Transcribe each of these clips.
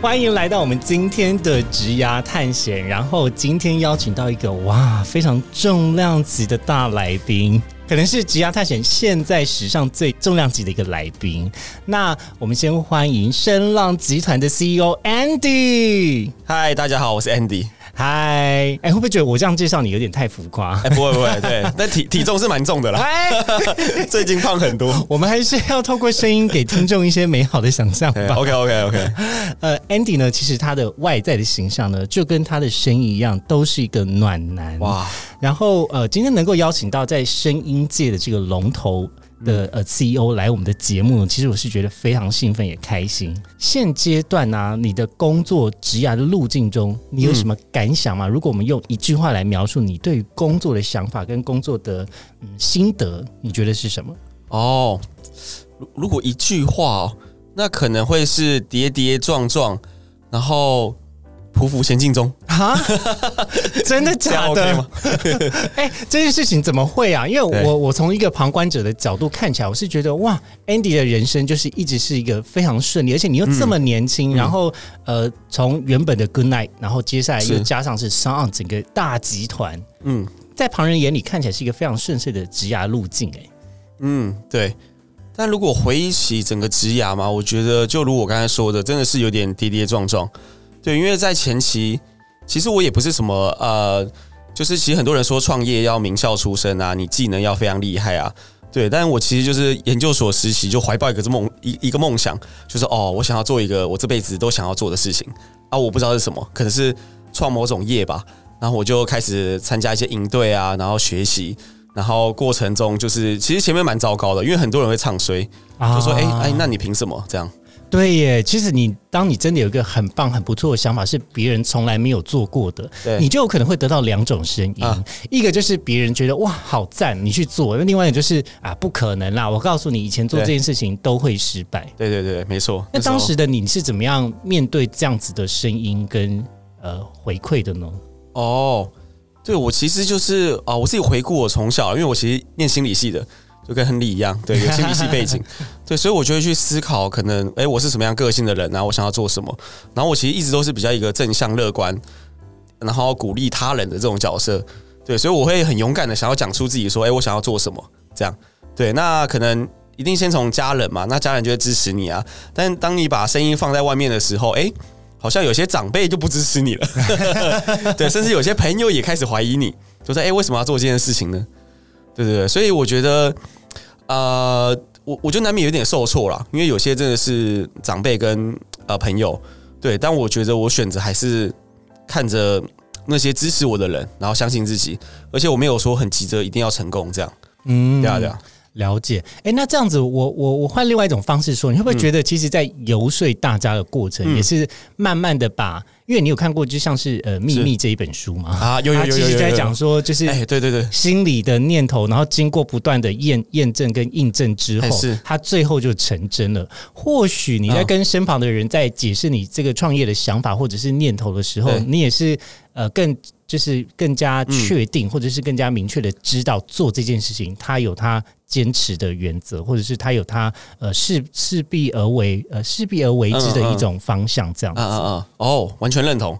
欢迎来到我们今天的职涯探险，然后今天邀请到一个哇非常重量级的大来宾，可能是职涯探险现在史上最重量级的一个来宾。那我们先欢迎声浪集团的 CEO Andy。嗨，大家好，我是 Andy。嗨，哎，会不会觉得我这样介绍你有点太浮夸？哎，不会不会，对，但体体重是蛮重的啦，哎，最近胖很多。我们还是要透过声音给听众一些美好的想象吧。OK OK OK，呃，Andy 呢，其实他的外在的形象呢，就跟他的声音一样，都是一个暖男。哇，然后呃，今天能够邀请到在声音界的这个龙头的呃 CEO 来我们的节目，其实我是觉得非常兴奋也开心。现阶段呢、你的工作职涯的路径中，你有什么感想吗？如果我们用一句话来描述你对于工作的想法跟工作的嗯心得，你觉得是什么？哦，如如果一句话哦，那可能会是跌跌撞撞，然后匍匐前进中，啊，真的假 OK 的？？哎、这件事情怎么会啊？因为我我从一个旁观者的角度看起来，我是觉得哇，Andy 的人生就是一直是一个非常顺利，而且你又这么年轻，然后呃，从原本的 Good Night，然后接下来又加上是 s o n 整个大集团，嗯在旁人眼里看起来是一个非常顺遂的职涯路径、哎，嗯，对。但如果回忆起整个职涯嘛，我觉得就如我刚才说的，真的是有点跌跌撞撞。对，因为在前期，其实我也不是什么呃，就是其实很多人说创业要名校出身啊，你技能要非常厉害啊。对，但我其实就是研究所实习，就怀抱一个这梦一一个梦想，就是哦，我想要做一个我这辈子都想要做的事情啊，我不知道是什么，可能是创某种业吧。然后我就开始参加一些营队啊，然后学习，然后过程中就是其实前面蛮糟糕的，因为很多人会唱衰，就说哎哎，那你凭什么这样？对耶，其实你当你真的有一个很棒、很不错的想法，是别人从来没有做过的，你就有可能会得到两种声音，啊一个就是别人觉得哇好赞，你去做；那另外一个就是啊不可能啦，我告诉你，以前做这件事情都会失败。对对对，没错。那当时的你是怎么样面对这样子的声音跟呃回馈的呢？哦，对我其实就是啊、我自己回顾我从小，因为我其实念心理系的，就跟亨利一样，对，有 心理系背景，对，所以我就会去思考，可能哎，我是什么样个性的人啊，我想要做什么。然后我其实一直都是比较一个正向乐观，然后鼓励他人的这种角色，对，所以我会很勇敢的想要讲出自己说，哎，我想要做什么，这样，对，那可能。一定先从家人嘛，那家人就会支持你啊。但当你把声音放在外面的时候，哎、好像有些长辈就不支持你了，对，甚至有些朋友也开始怀疑你，就说：“哎、为什么要做这件事情呢？”对对对，所以我觉得，呃，我我觉得难免有点受挫啦，因为有些真的是长辈跟呃朋友，对，但我觉得我选择还是看着那些支持我的人，然后相信自己，而且我没有说很急着一定要成功，这样，嗯。对啊对啊，了解。哎，那这样子我，我我换另外一种方式说，你会不会觉得，其实，在游说大家的过程，嗯。也是慢慢的把，因为你有看过，就像是呃《秘密》这一本书嘛，啊，有有有有它其实在讲说，就是哎，对对对，心理的念头，然后经过不断的验验证跟印证之后哎是，它最后就成真了。或许你在啊跟身旁的人在解释你这个创业的想法或者是念头的时候，你也是呃更就是更加确定，嗯或者是更加明确的知道做这件事情，他有他坚持的原则，或者是他有他呃势势必而为呃势必而为之的一种方向，这样子。啊啊啊！哦，完全认同。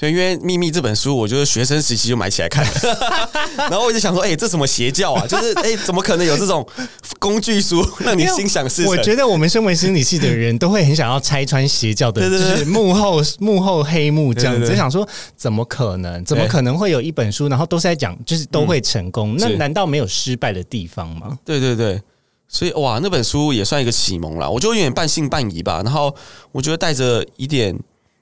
对，因为《秘密》这本书，我就是学生时期就买起来看了，然后我就想说，哎、这什么邪教啊？就是哎、怎么可能有这种工具书 让你心想事成？我觉得我们身为心理系的人都会很想要拆穿邪教的，幕后幕后黑幕这样子，就想说怎么可能？怎么可能会有一本书，然后都是在讲就是都会成功？那难道没有失败的地方吗？对对对，所以哇，那本书也算一个启蒙啦。我就有点半信半疑吧。然后我觉得带着一点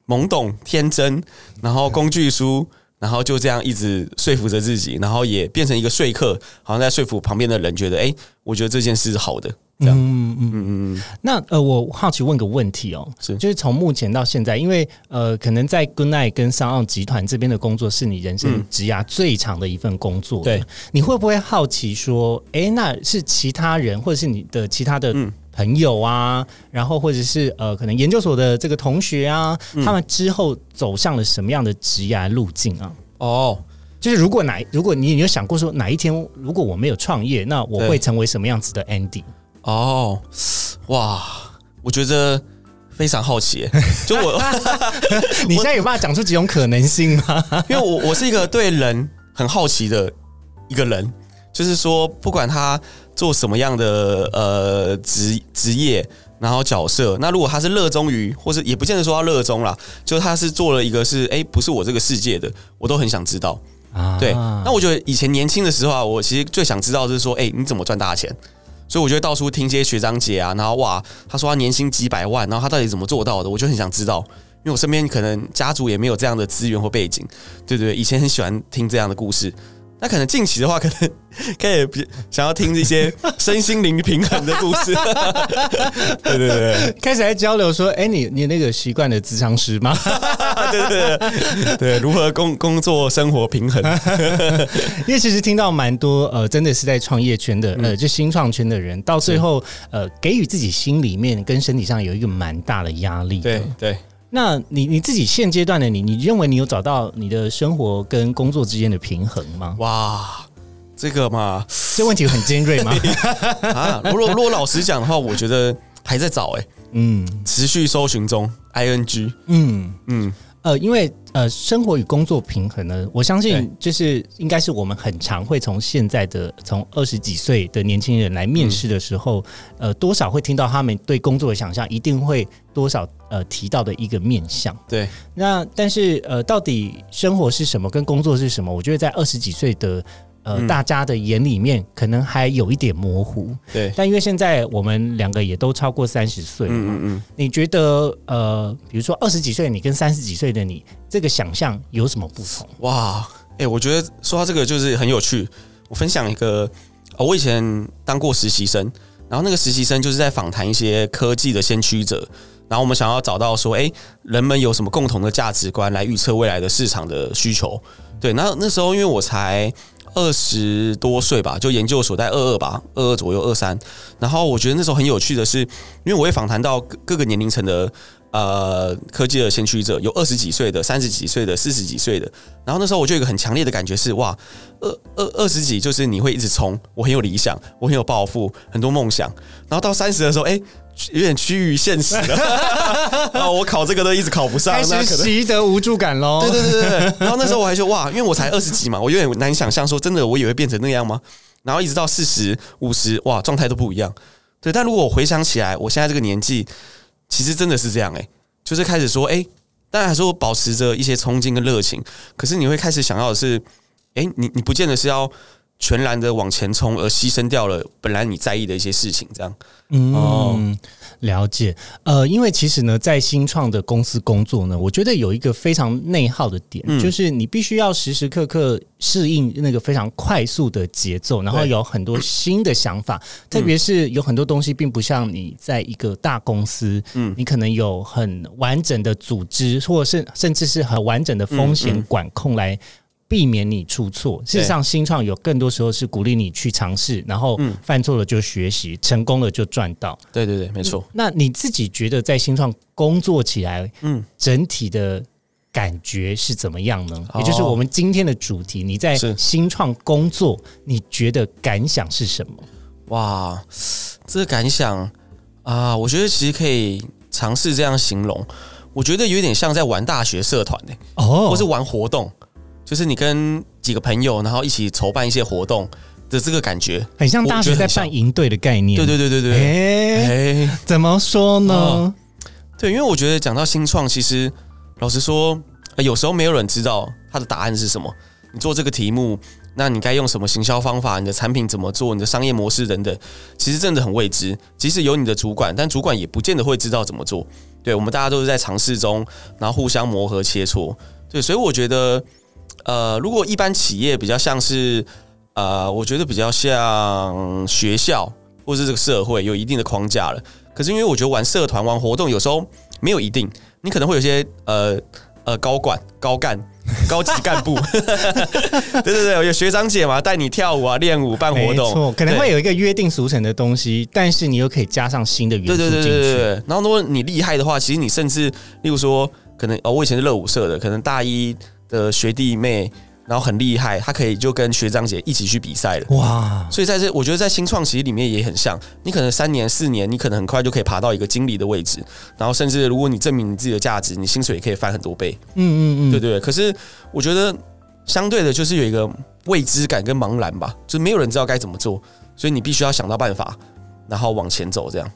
懵懂天真，然后工具书，然后就这样一直说服着自己，然后也变成一个说客，好像在说服旁边的人，觉得哎，我觉得这件事是好的。这样，嗯嗯嗯嗯。那呃，我好奇问个问题哦，是就是从目前到现在，因为呃，可能在 Good Night 跟商奥集团这边的工作是你人生职涯最长的一份工作，对，你会不会好奇说，哎，那是其他人或者是你的其他的朋友啊，然后或者是呃，可能研究所的这个同学啊，他们之后走向了什么样的职涯路径啊？哦，就是如果哪如果你有想过说哪一天如果我没有创业，那我会成为什么样子的 Andy？哦，哇！我觉得非常好奇，就我，你现在有办法讲出几种可能性吗？因为我我是一个对人很好奇的一个人，就是说，不管他做什么样的呃职职业，然后角色，那如果他是热衷于，或是也不见得说他热衷啦，就他是做了一个是哎，不是我这个世界的，我都很想知道啊。对，那我觉得以前年轻的时候啊，我其实最想知道就是说，哎，你怎么赚大钱？所以我就到处听这些学长姐啊，然后哇，他说他年薪几百万，然后他到底怎么做到的？我就很想知道，因为我身边可能家族也没有这样的资源或背景，对对？以前很喜欢听这样的故事。那可能近期的话，可能 可以想要听这些 身心灵平衡的故事。对对对，开始来交流说，哎，你你那个习惯的智商师吗？对对对对，如何工工作生活平衡？因为其实听到蛮多呃，真的是在创业圈的呃，就新创圈的人，到最后呃，给予自己心里面跟身体上有一个蛮大的压力。对对。那你你自己现阶段的你，你认为你有找到你的生活跟工作之间的平衡吗？哇，这个嘛，这问题很尖锐吗？啊，如果如果老实讲的话，我觉得还在找哎，嗯，持续搜寻中，I N G，嗯嗯。呃，因为呃，生活与工作平衡呢，我相信就是应该是我们很常会从现在的从二十几岁的年轻人来面试的时候，呃，多少会听到他们对工作的想象，一定会多少呃提到的一个面向。对，那但是呃，到底生活是什么，跟工作是什么？我觉得在二十几岁的。呃，大家的眼里面可能还有一点模糊，对。但因为现在我们两个也都超过三十岁，嗯嗯嗯，你觉得呃，比如说二十几岁你跟三十几岁的你，这个想象有什么不同？哇，哎，我觉得说到这个就是很有趣。我分享一个，我以前当过实习生，然后那个实习生就是在访谈一些科技的先驱者，然后我们想要找到说，哎，人们有什么共同的价值观来预测未来的市场的需求？对，那那时候因为我才。二十多岁吧，就研究所在二二吧，二二左右，二三。然后我觉得那时候很有趣的是，因为我会访谈到各个年龄层的呃科技的先驱者，有二十几岁的、三十几岁的、四十几岁的。然后那时候我就有一个很强烈的感觉是，哇，二二二十几就是你会一直冲，我很有理想，我很有抱负，很多梦想。然后到三十的时候，哎。有点趋于现实了，啊！我考这个都一直考不上，开始习得无助感喽。对对对对，然后那时候我还说 哇，因为我才二十几嘛，我有点难想象说真的，我也会变成那样吗？然后一直到四十五十，哇，状态都不一样。对，但如果我回想起来，我现在这个年纪，其实真的是这样哎，就是开始说哎，当然还是我保持着一些冲劲跟热情，可是你会开始想要的是，哎，你你不见得是要。全然的往前冲，而牺牲掉了本来你在意的一些事情，这样。嗯，了解。呃，因为其实呢，在新创的公司工作呢，我觉得有一个非常内耗的点，就是你必须要时时刻刻适应那个非常快速的节奏，然后有很多新的想法。特别是有很多东西并不像你在一个大公司，嗯，你可能有很完整的组织，或者是甚至是很完整的风险管控来。避免你出错。事实上，新创有更多时候是鼓励你去尝试，然后犯错了就学习，成功了就赚到。对对对，没错。那你自己觉得在新创工作起来，嗯，整体的感觉是怎么样呢？也就是我们今天的主题，你在新创工作，你觉得感想是什么？哇，这个感想啊，我觉得其实可以尝试这样形容。我觉得有点像在玩大学社团呢，哦，或是玩活动。就是你跟几个朋友，然后一起筹办一些活动的这个感觉，很像大学在办营队的概念。对对对对对。哎，怎么说呢？对，因为我觉得讲到新创，其实老实说，有时候没有人知道它的答案是什么。你做这个题目，那你该用什么行销方法？你的产品怎么做？你的商业模式等等，其实真的很未知。即使有你的主管，但主管也不见得会知道怎么做。对我们大家都是在尝试中，然后互相磨合切磋。对，所以我觉得。呃，如果一般企业比较像是呃，我觉得比较像学校或是这个社会有一定的框架了。可是因为我觉得玩社团、玩活动有时候没有一定，你可能会有些呃呃高管、高干、高级干部，对对对，有学长姐嘛，带你跳舞啊、练舞、办活动，没错，可能会有一个约定俗成的东西，但是你又可以加上新的元素对对对进去。对对对。然后如果你厉害的话，其实你甚至例如说，可能哦，我以前是热舞社的，可能大一的学弟妹，然后很厉害，他可以就跟学长姐一起去比赛了。哇，所以在这，我觉得在新创其实里面也很像，你可能三年四年，你可能很快就可以爬到一个经理的位置，然后甚至如果你证明你自己的价值，你薪水也可以翻很多倍，嗯嗯嗯，对对对。可是我觉得相对的，就是有一个未知感跟茫然吧，就是没有人知道该怎么做，所以你必须要想到办法，然后往前走，这样。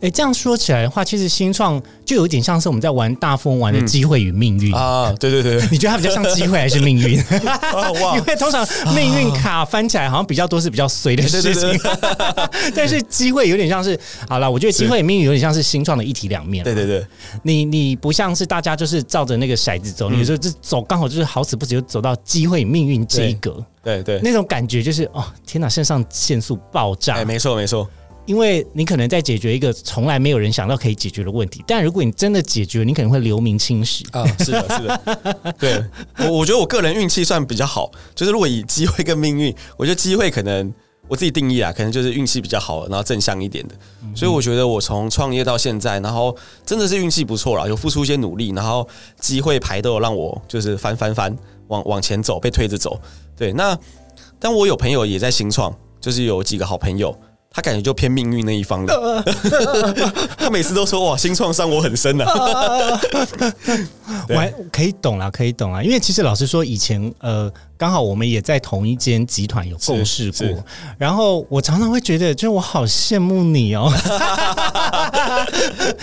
哎、这样说起来的话，其实新创就有点像是我们在玩大富翁玩的机会与命运。啊，对对对，你觉得它比较像机会还是命运？啊哇。因为通常命运卡翻起来好像比较多是比较随的事情，对。对但是机会有点像是好了，我觉得机会与命运有点像是新创的一体两面。对对对，你你不像是大家就是照着那个骰子走，你有时候就走刚好就是好死不死就走到机会与命运这一格，对对，那种感觉就是哦天哪，肾上腺素爆炸。哎，没错没错，因为你可能在解决一个从来没有人想到可以解决的问题，但如果你真的解决，你可能会留名青史。啊，是的，是的，对我我觉得我个人运气算比较好，就是如果以机会跟命运，我觉得机会可能我自己定义啊，可能就是运气比较好，然后正向一点的，所以我觉得我从创业到现在，然后真的是运气不错了，有付出一些努力，然后机会牌都有让我就是翻翻翻往往前走，被推着走。对，那但我有朋友也在新创，就是有几个好朋友。他感觉就偏命运那一方的，他每次都说哇，新创伤我很深啊。对我还可以懂啦，可以懂啦，因为其实老实说，以前呃，刚好我们也在同一间集团有共事过，然后我常常会觉得，就是我好羡慕你哦。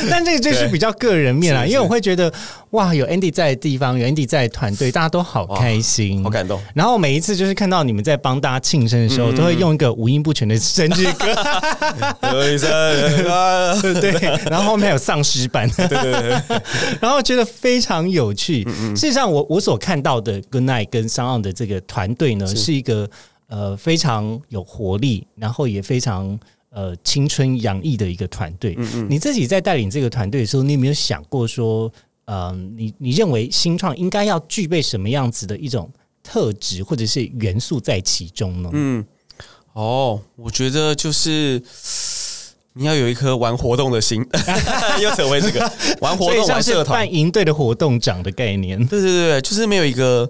但这个就是比较个人面啦，是是。因为我会觉得哇，有 Andy 在的地方，有 Andy 在的团队，大家都好开心，好感动。然后每一次就是看到你们在帮大家庆生的时候，嗯。都会用一个五音不全的生日歌，对，然后后面还有丧尸版，对对对，然后觉得非常有趣。事实上我，我所看到的 Good Night 跟商岸的这个团队呢，是。是一个呃非常有活力，然后也非常呃青春洋溢的一个团队。你自己在带领这个团队的时候，你有没有想过说，呃，你你认为新创应该要具备什么样子的一种特质或者是元素在其中呢？嗯，哦，我觉得就是你要有一颗玩活动的心，又扯回这个玩活动、玩社团，办营队的活动长的概念。对对对，就是没有一个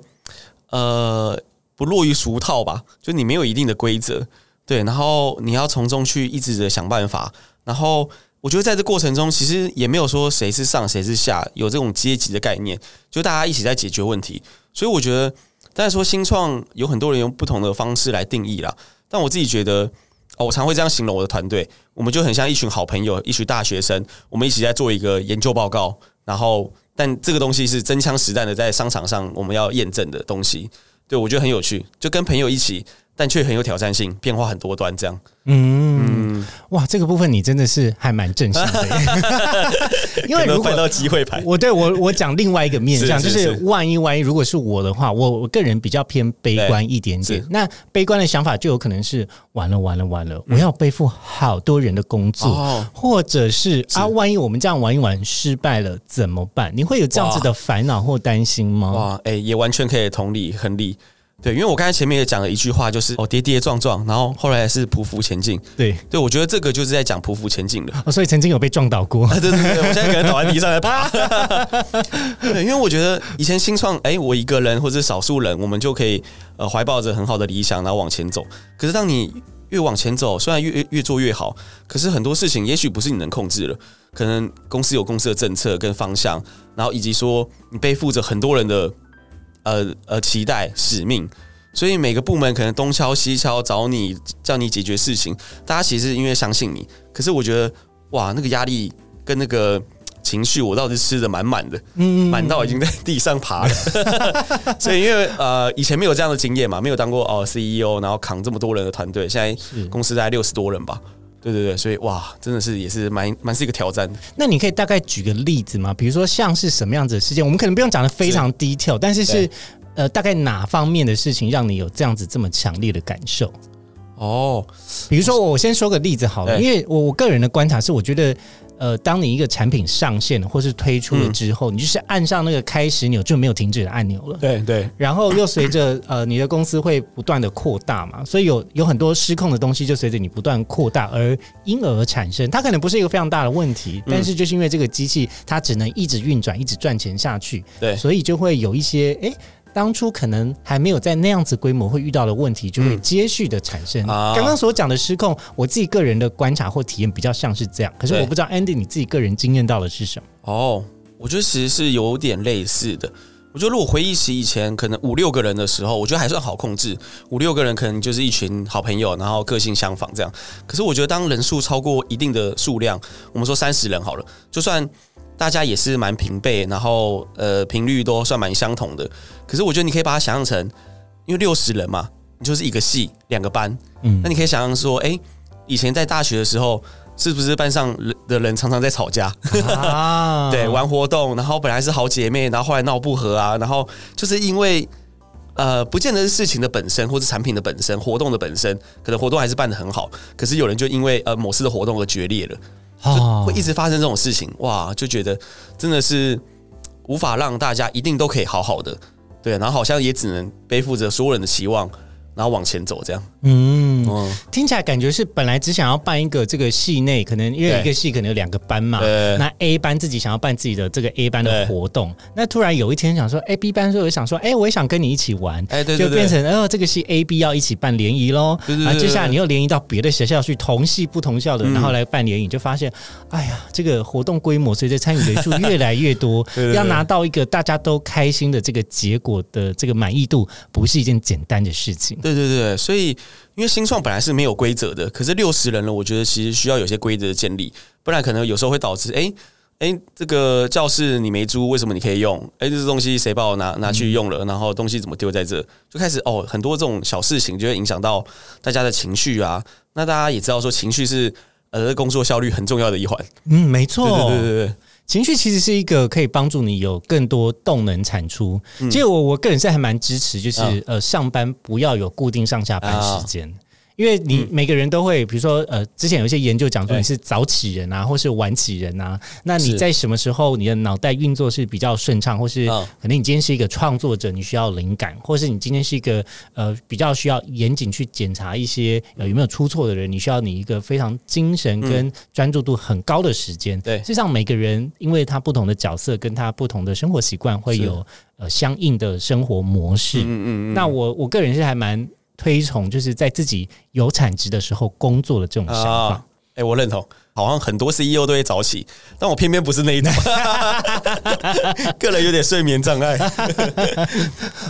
呃不落于俗套吧，就你没有一定的规则，对，然后你要从中去一直的想办法，然后我觉得在这过程中，其实也没有说谁是上谁是下，有这种阶级的概念，就大家一起在解决问题，所以我觉得，当然说新创有很多人用不同的方式来定义啦，但我自己觉得。哦，我常会这样形容我的团队，我们就很像一群好朋友，一群大学生，我们一起在做一个研究报告，然后，但这个东西是真枪实弹的在商场上我们要验证的东西，对我觉得很有趣，就跟朋友一起，但却很有挑战性，变化很多端，这样。嗯，哇，这个部分你真的是还蛮正向的，因为如果机会牌，我对我我讲另外一个面向，是就是是万一万一如果是我的话，我我个人比较偏悲观一点点。那悲观的想法就有可能是完了完了完了，我要背负好多人的工作，哦或者是啊，万一我们这样玩一玩失败了怎么办？你会有这样子的烦恼或担心吗？哇，哎、也完全可以同理亨利。对，因为我刚才前面也讲了一句话，就是哦跌跌撞撞，然后后来是匍匐前进。对，对，我觉得这个就是在讲匍匐前进的。哦，所以曾经有被撞倒过。对对对，我现在可能倒在地上来爬。对，因为我觉得以前新创，哎、我一个人或者少数人，我们就可以呃怀抱着很好的理想，然后往前走。可是当你越往前走，虽然越越越做越好，可是很多事情也许不是你能控制了。可能公司有公司的政策跟方向，然后以及说你背负着很多人的呃呃期待使命。所以每个部门可能东敲西敲找你，叫你解决事情。大家其实因为相信你，可是我觉得哇，那个压力跟那个情绪，我倒是吃的满满的，嗯满到已经在地上爬了。所以因为呃以前没有这样的经验嘛，没有当过哦 CEO，然后扛这么多人的团队，现在公司大概六十多人吧。对对对，所以哇，真的是也是蛮蛮是一个挑战的。那你可以大概举个例子吗？比如说像是什么样子的事件？我们可能不用讲的非常 detail，但是是呃，大概哪方面的事情让你有这样子这么强烈的感受？哦，比如说，我先说个例子好了，因为我我个人的观察是，我觉得，呃，当你一个产品上线或是推出了之后，你就是按上那个开始钮就没有停止的按钮了。对对，然后又随着呃你的公司会不断的扩大嘛，所以有有很多失控的东西就随着你不断扩大而因而产生。它可能不是一个非常大的问题，但是就是因为这个机器它只能一直运转、一直赚钱下去，对所以就会有一些诶。当初可能还没有在那样子规模会遇到的问题，就会接续的产生。啊刚刚所讲的失控，我自己个人的观察或体验比较像是这样，可是我不知道 Andy 你自己个人经验到的是什么？哦，我觉得其实是有点类似的。我觉得如果回忆起以前可能五六个人的时候，我觉得还算好控制。五六个人可能就是一群好朋友，然后个性相仿这样。可是我觉得当人数超过一定的数量，我们说三十人好了，就算大家也是蛮平辈，然后呃频率都算蛮相同的。可是我觉得你可以把它想象成，因为六十人嘛，你就是一个系两个班，嗯那你可以想象说，哎、以前在大学的时候，是不是班上人的人常常在吵架？啊 对，玩活动，然后本来是好姐妹，然后后来闹不和啊，然后就是因为呃，不见得是事情的本身或是产品的本身，活动的本身，可能活动还是办得很好，可是有人就因为呃某次的活动而决裂了，就哦。会一直发生这种事情，哇，就觉得真的是无法让大家一定都可以好好的，对，然后好像也只能背负着所有人的期望，然后往前走这样，嗯，哦，听起来感觉是本来只想要办一个这个系内，可能因为一个系可能有两个班嘛，那 A 班自己想要办自己的这个 A 班的活动，那突然有一天想说，哎、b 班说我想说，哎、我也想跟你一起玩。哎，就对，变成哦，这个系 A、B 要一起办联谊喽，对对对啊，接下来你又联谊到别的学校去，同系不同校的，嗯。然后来办联谊，就发现，哎呀，这个活动规模随着参与人数越来越多，要拿到一个大家都开心的这个结果的这个满意度，不是一件简单的事情。对对对，所以因为新创本来是没有规则的，可是六十人了，我觉得其实需要有些规则的建立，不然可能有时候会导致，哎哎，这个教室你没租，为什么你可以用？哎，这东西谁把我拿拿去用了？然后东西怎么丢在这？就开始哦，很多这种小事情就会影响到大家的情绪啊。那大家也知道说，情绪是呃工作效率很重要的一环。嗯，没错，对对对对对，情绪其实是一个可以帮助你有更多动能产出。嗯其实我我个人是还蛮支持，就是、啊呃上班不要有固定上下班时间。因为你嗯。每个人都会，比如说，呃，之前有一些研究讲说你是早起人啊，或是晚起人啊，那你在什么时候你的脑袋运作是比较顺畅，或是嗯可能你今天是一个创作者，你需要灵感，或是你今天是一个呃比较需要严谨去检查一些呃有没有出错的人，你需要你一个非常精神跟专注度很高的时间。嗯对实际上每个人因为他不同的角色跟他不同的生活习惯，会有呃相应的生活模式。嗯嗯嗯，那我我个人是还蛮推崇，就是在自己有产值的时候工作的这种想法。啊，哎、我认同。好像很多 CEO 都会早起，但我偏偏不是那一种，个人有点睡眠障碍。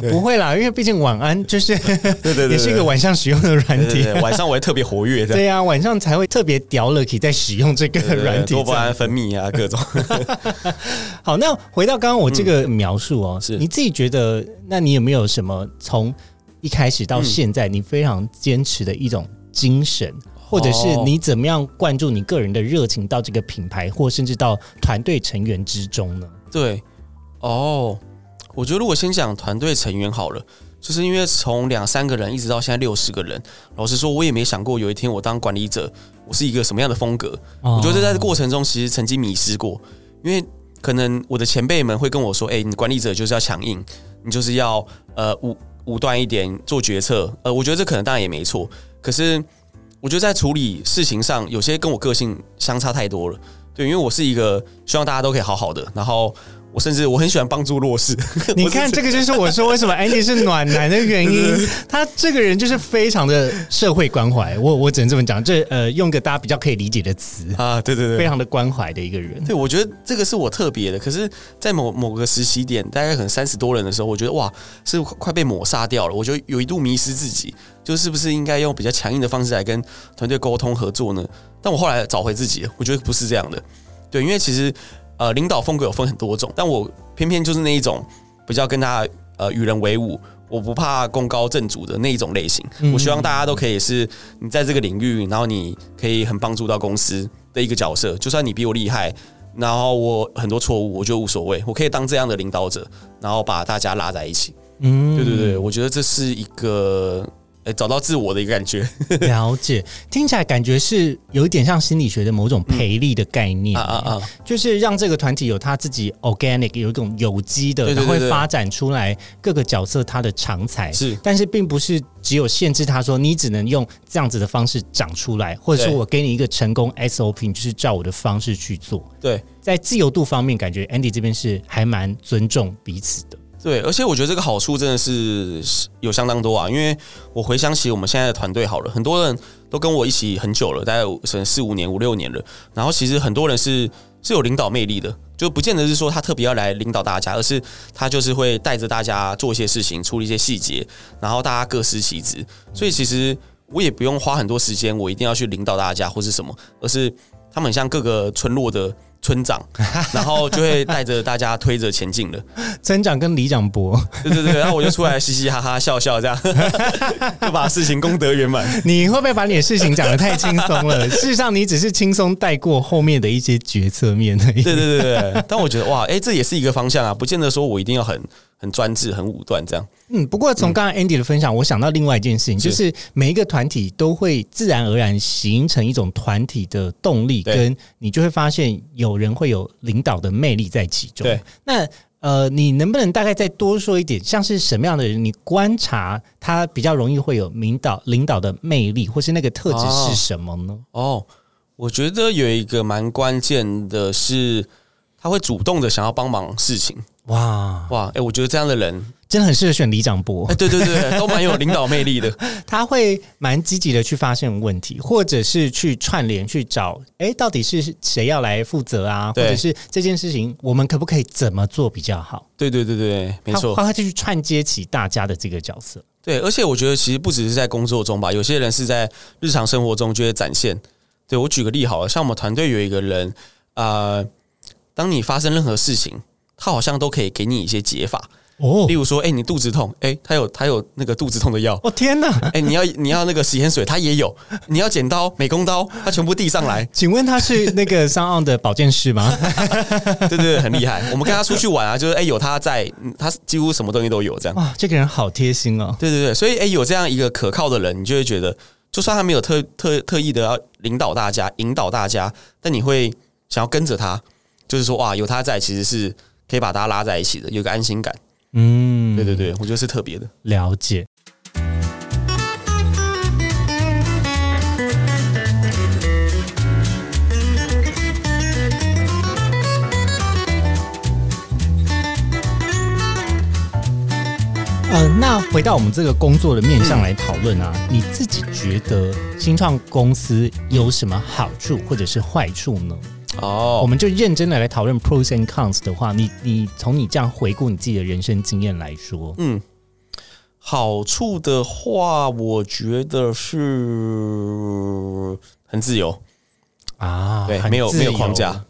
对 不会啦，因为毕竟晚安就是对对对，也是一个晚上使用的软体。晚上我会特别活跃，对呀、晚上才会特别屌了，可以在使用这个软体。多巴胺分泌啊，各种。好，那回到刚刚我这个描述哦，嗯是你自己觉得，那你有没有什么从一开始到现在，你非常坚持的一种精神，或者是哦你怎么样灌注你个人的热情到这个品牌，或甚至到团队成员之中呢？对，哦，我觉得如果先讲团队成员好了，就是因为从两三个人一直到现在六十个人，老实说，我也没想过有一天我当管理者，我是一个什么样的风格。我我觉得在这过程中，其实曾经迷失过，因为可能我的前辈们会跟我说：“哎、你管理者就是要强硬，你就是要呃武武断一点做决策。”呃，我觉得这可能当然也没错，可是我觉得在处理事情上，有些跟我个性相差太多了。对，因为我是一个希望大家都可以好好的，然后我甚至我很喜欢帮助弱势。你看，这个就是我说为什么 Andy 是暖男的原因。他这个人就是非常的社会关怀，我我只能这么讲，这呃用个大家比较可以理解的词，啊，对对对，非常的关怀的一个人。对，我觉得这个是我特别的。可是，在某某个实习点，大概可能三十多人的时候，我觉得哇，是快快被抹杀掉了。我就有一度迷失自己，就是不是应该用比较强硬的方式来跟团队沟通合作呢？但我后来找回自己，我觉得不是这样的。对，因为其实呃，领导风格有分很多种，但我偏偏就是那一种比较跟大家呃与人为伍。我不怕功高震主的那一种类型，嗯我希望大家都可以是你在这个领域，然后你可以很帮助到公司的一个角色。就算你比我厉害，然后我很多错误，我觉得无所谓，我可以当这样的领导者，然后把大家拉在一起。嗯对对对，我觉得这是一个哎找到自我的一个感觉。了解，听起来感觉是有一点像心理学的某种培力的概念。啊啊啊！就是让这个团体有他自己 organic 有一种有机的，然后会发展出来各个角色他的长才，是。但是并不是只有限制他说你只能用这样子的方式长出来，或者说我给你一个成功 SOP，你就是照我的方式去做。对。在自由度方面，感觉 Andy 这边是还蛮尊重彼此的。对，而且我觉得这个好处真的是有相当多啊，因为我回想起我们现在的团队好了，很多人都跟我一起很久了，大概可能四五年、五六年了。然后其实很多人是是有领导魅力的，就不见得是说他特别要来领导大家，而是他就是会带着大家做一些事情，处理一些细节，然后大家各司其职。所以其实我也不用花很多时间，我一定要去领导大家或是什么，而是他们像各个村落的村长，然后就会带着大家推着前进了。村长跟李长博，对对对，然后我就出来嘻嘻哈哈笑笑，这样 就把事情功德圆满。你会不会把你的事情讲得太轻松了？事实上，你只是轻松带过后面的一些决策面而已。对对对对，但我觉得哇，哎，这也是一个方向啊，不见得说我一定要很很专制、很武断这样。嗯，不过从刚刚 Andy 的分享，我想到另外一件事情，就是每一个团体都会自然而然形成一种团体的动力，跟你就会发现有人会有领导的魅力在其中。对，那呃，你能不能大概再多说一点，像是什么样的人，你观察他比较容易会有领导领导的魅力，或是那个特质是什么呢？哦，我觉得有一个蛮关键的是，他会主动的想要帮忙事情。哇，哇，哎，我觉得这样的人，真的很适合选里长伯哎，，对对对，都蛮有领导魅力的。他会蛮积极的去发现问题，或者是去串联去找，哎，到底是谁要来负责啊？或者是这件事情我们可不可以怎么做比较好？对对对对，没错。他他会去串接起大家的这个角色。对，而且我觉得其实不只是在工作中吧，有些人是在日常生活中就会展现。对我举个例好了，像我们团队有一个人，呃，当你发生任何事情，他好像都可以给你一些解法。哦例如说，哎、你肚子痛，哎、他有他有那个肚子痛的药，哦天哪！哎、你要你要那个洗盐水，他也有，你要剪刀、美工刀，他全部递上来，请问他是那个上岸的保健师吗？对对对，很厉害。我们跟他出去玩啊，就是哎、有他在，嗯他几乎什么东西都有这样。哇，这个人好贴心哦。对对对，所以哎、有这样一个可靠的人，你就会觉得，就算他没有特特特意的要领导大家、引导大家，但你会想要跟着他，就是说哇，有他在，其实是可以把大家拉在一起的，有个安心感。嗯，对对对，我觉得是特别的。了解。呃，那回到我们这个工作的面向来讨论啊，你自己觉得新创公司有什么好处或者是坏处呢？哦，我们就认真的来讨论 pros and cons 的话，你你从你这样回顾你自己的人生经验来说，嗯，好处的话，我觉得是很自由，啊，对，很没有没有框架。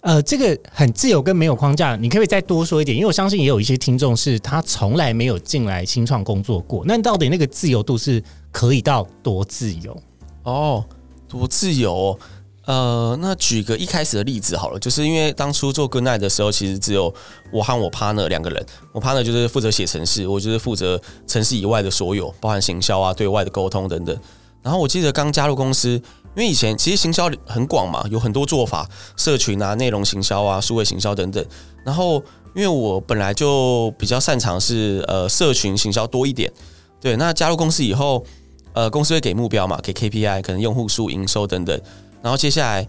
呃，这个很自由跟没有框架，你可以再多说一点？因为我相信也有一些听众是他从来没有进来新创工作过，那到底那个自由度是可以到多自由？哦，多自由、哦。呃，那举个一开始的例子好了，就是因为当初做 Good Night 的时候，其实只有我和我 partner 两个人。我 partner 就是负责写程式，我就是负责程式以外的所有，包含行销啊、对外的沟通等等。然后我记得刚加入公司，因为以前其实行销很广嘛，有很多做法，社群啊、内容行销啊、数位行销等等。然后因为我本来就比较擅长是呃社群行销多一点，对。那加入公司以后，呃，公司会给目标嘛，给 KPI，可能用户数、营收等等。然后接下来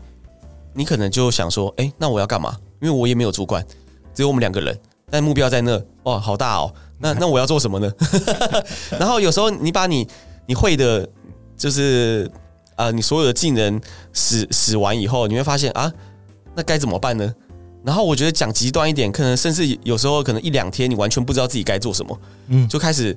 你可能就想说，哎，那我要干嘛？因为我也没有主管，只有我们两个人，但目标在那，哇，好大哦。那 那我要做什么呢？然后有时候你把你你会的，就是呃，你所有的技能使使完以后，你会发现啊，那该怎么办呢？然后我觉得讲极端一点，可能甚至有时候可能一两天你完全不知道自己该做什么，嗯就开始